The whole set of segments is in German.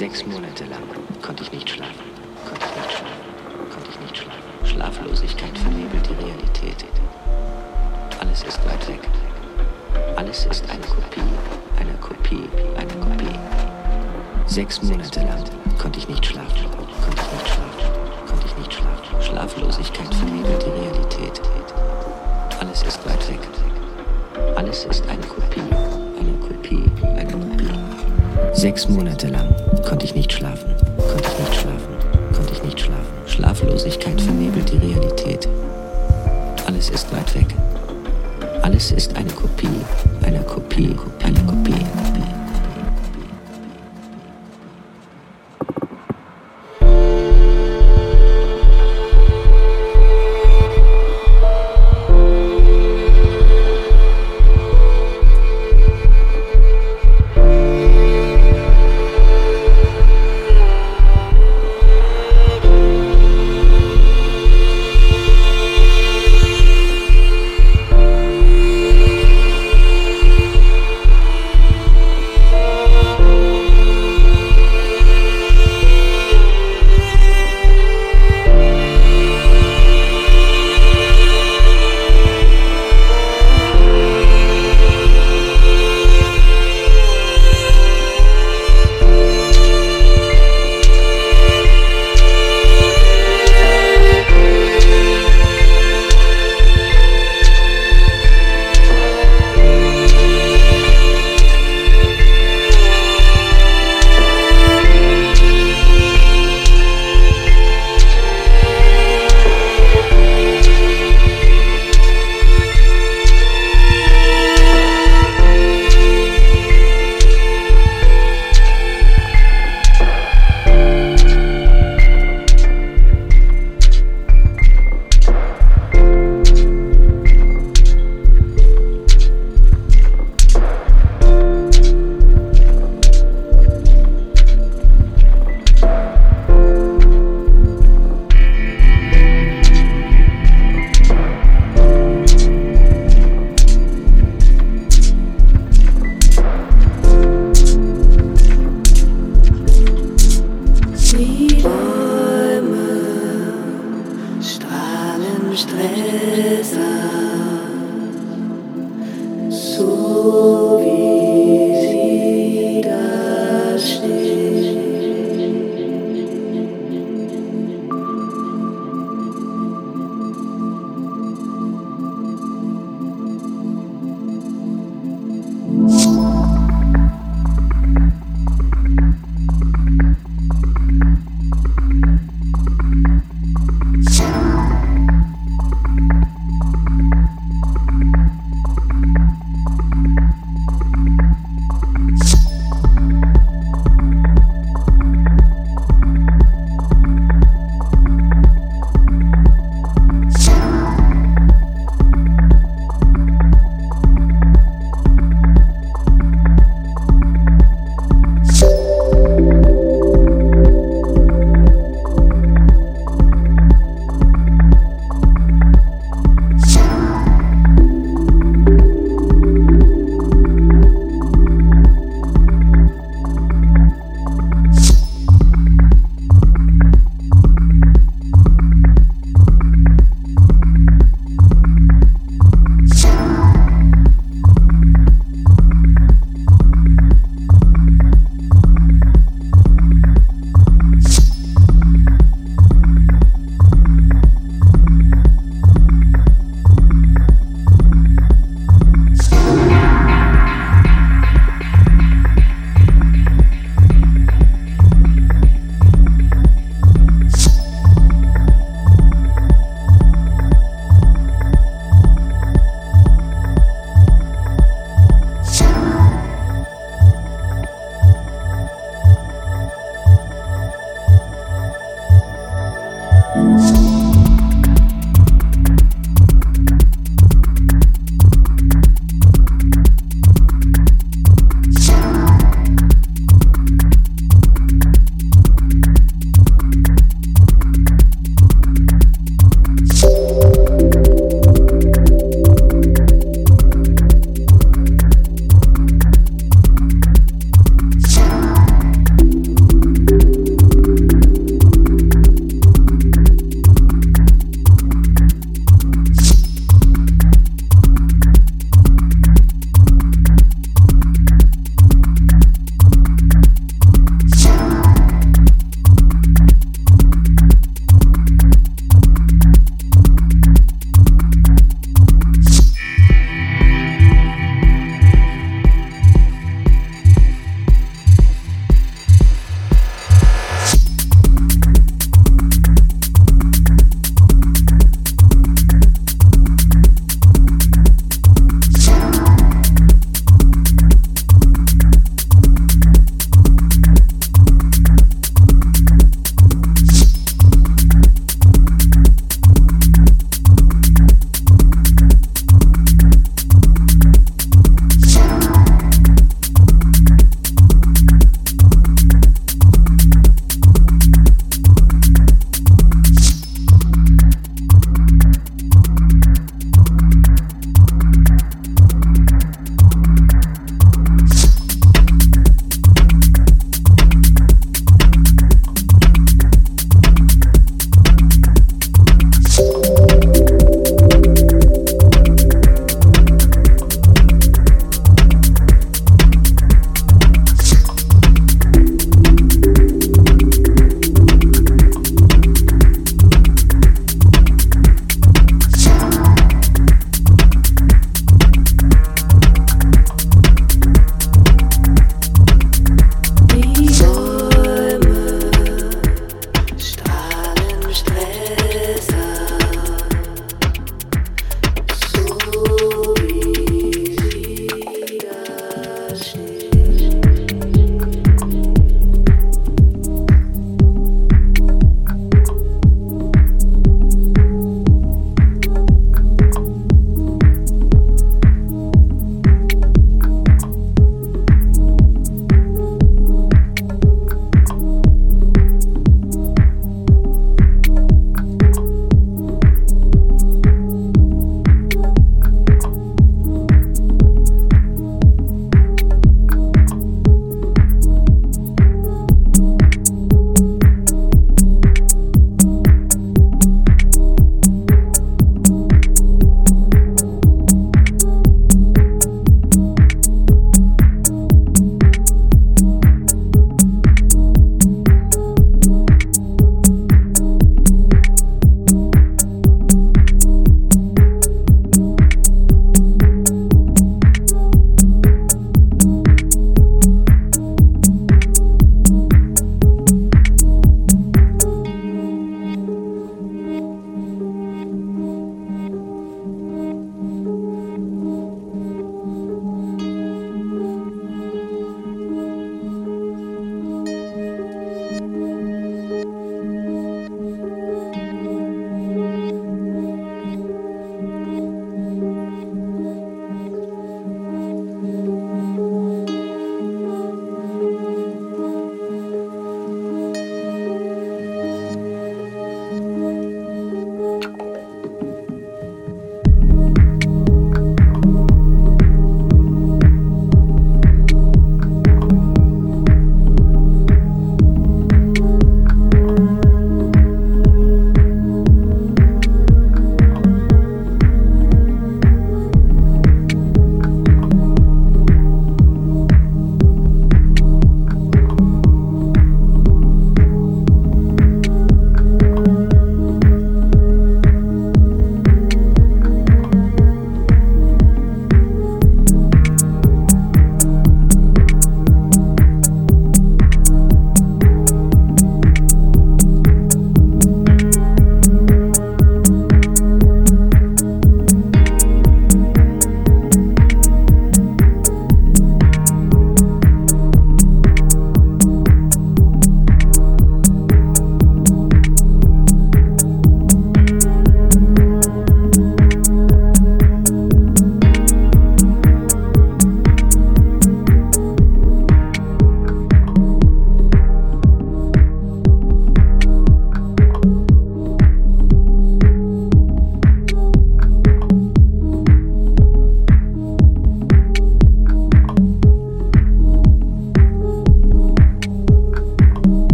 Sechs Monate lang konnte ich nicht schlafen, konnte ich nicht schlafen, konnte ich nicht schlafen. Schlaflosigkeit vernebelt die Realität. Alles ist weit weg. Alles ist eine Kopie, eine Kopie, eine Kopie. Sechs Monate lang konnte ich nicht schlafen, konnte ich nicht schlafen, konnte ich nicht schlafen. Schlaflosigkeit vernebelt die Realität. Alles ist weit weg. Alles ist eine Kopie, eine Kopie, eine Kopie. Sechs Monate lang konnte ich nicht schlafen, konnte ich nicht schlafen, konnte ich nicht schlafen. Schlaflosigkeit vernebelt die Realität. Alles ist weit weg. Alles ist eine Kopie, eine Kopie, eine.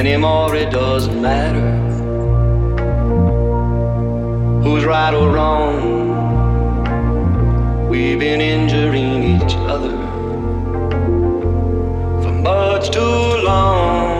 anymore, it doesn't matter who's right or wrong. We've been injuring each other for much too long.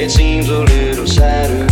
it seems a little sadder.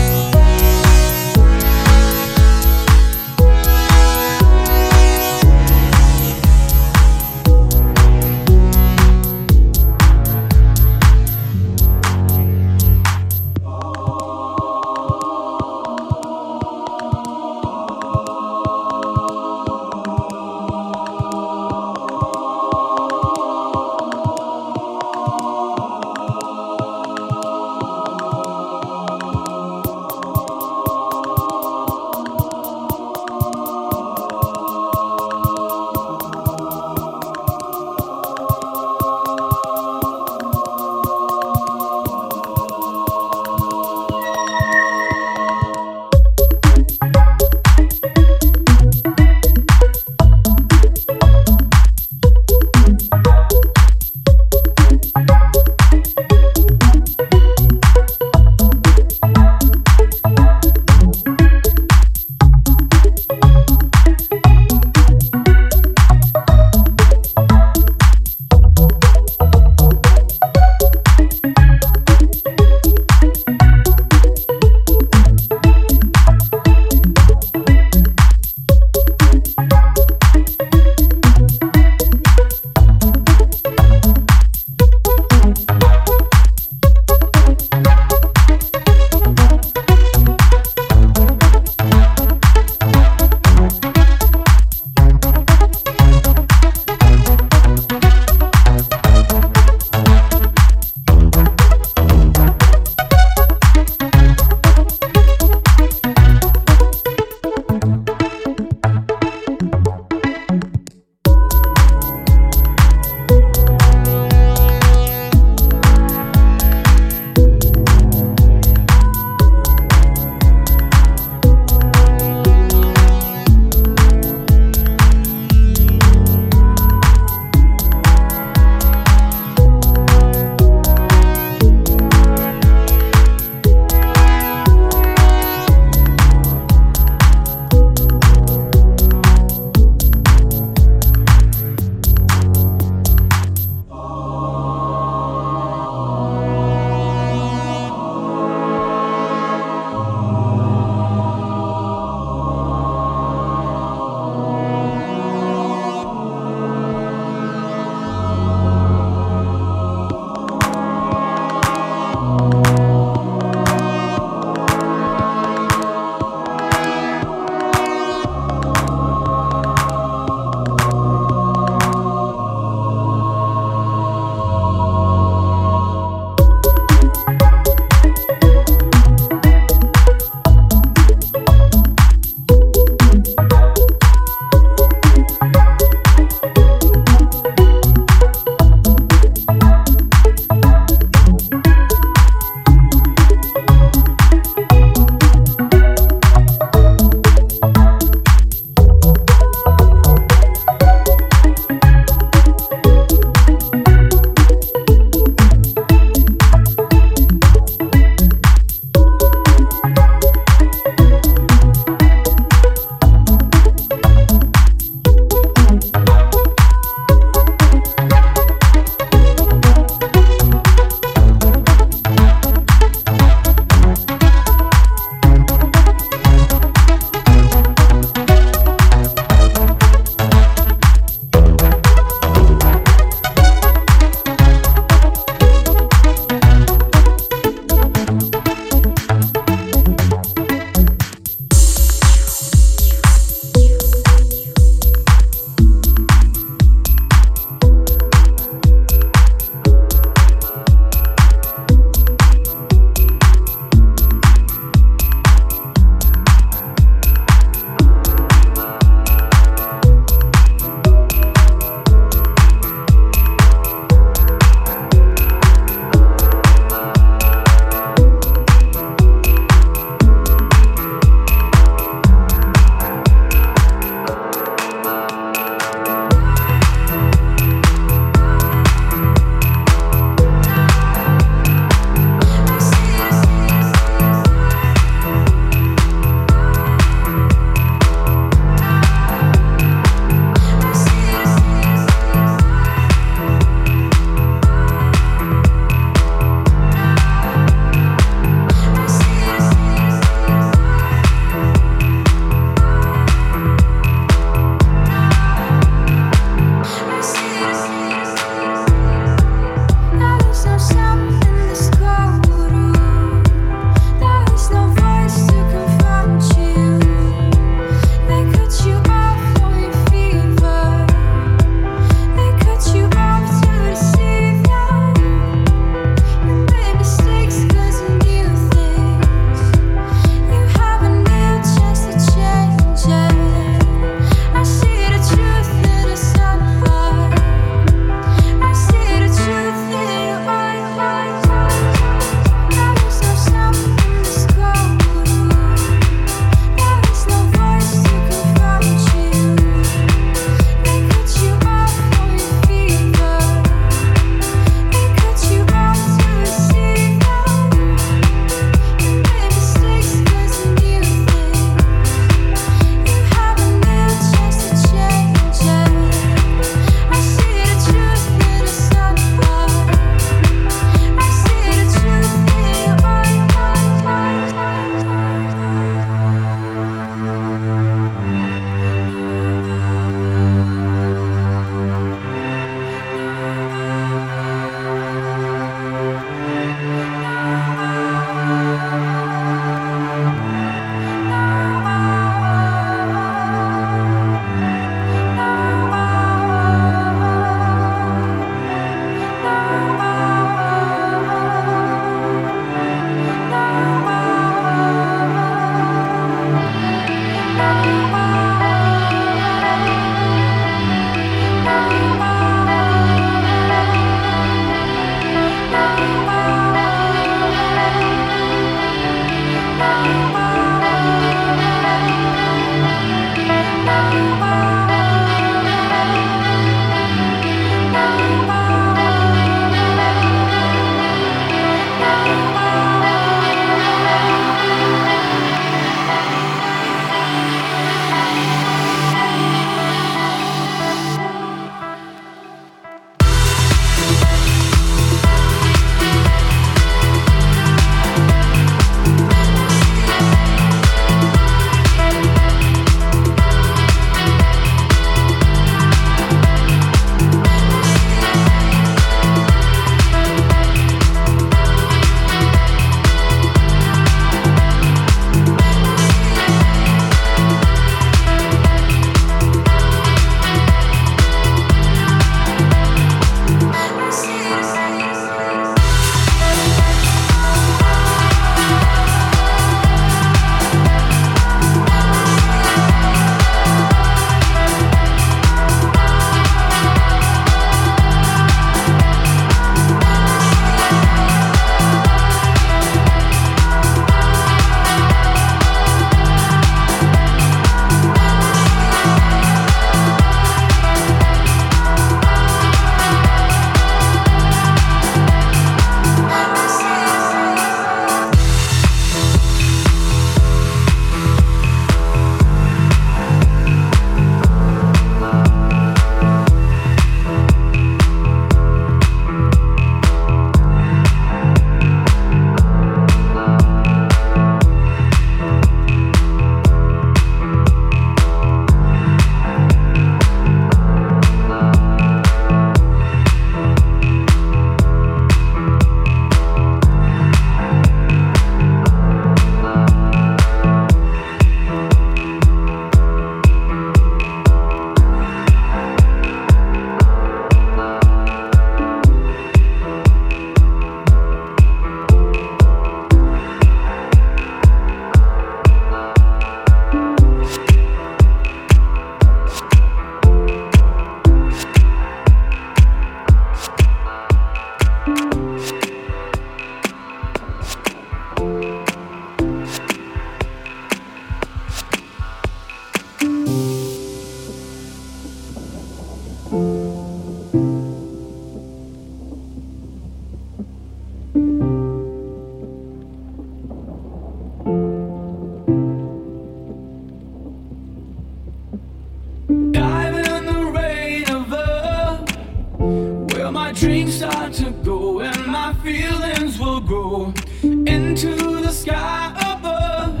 where my dreams start to go and my feelings will grow into the sky above.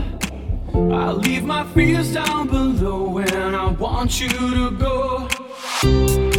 I leave my fears down below and I want you to go.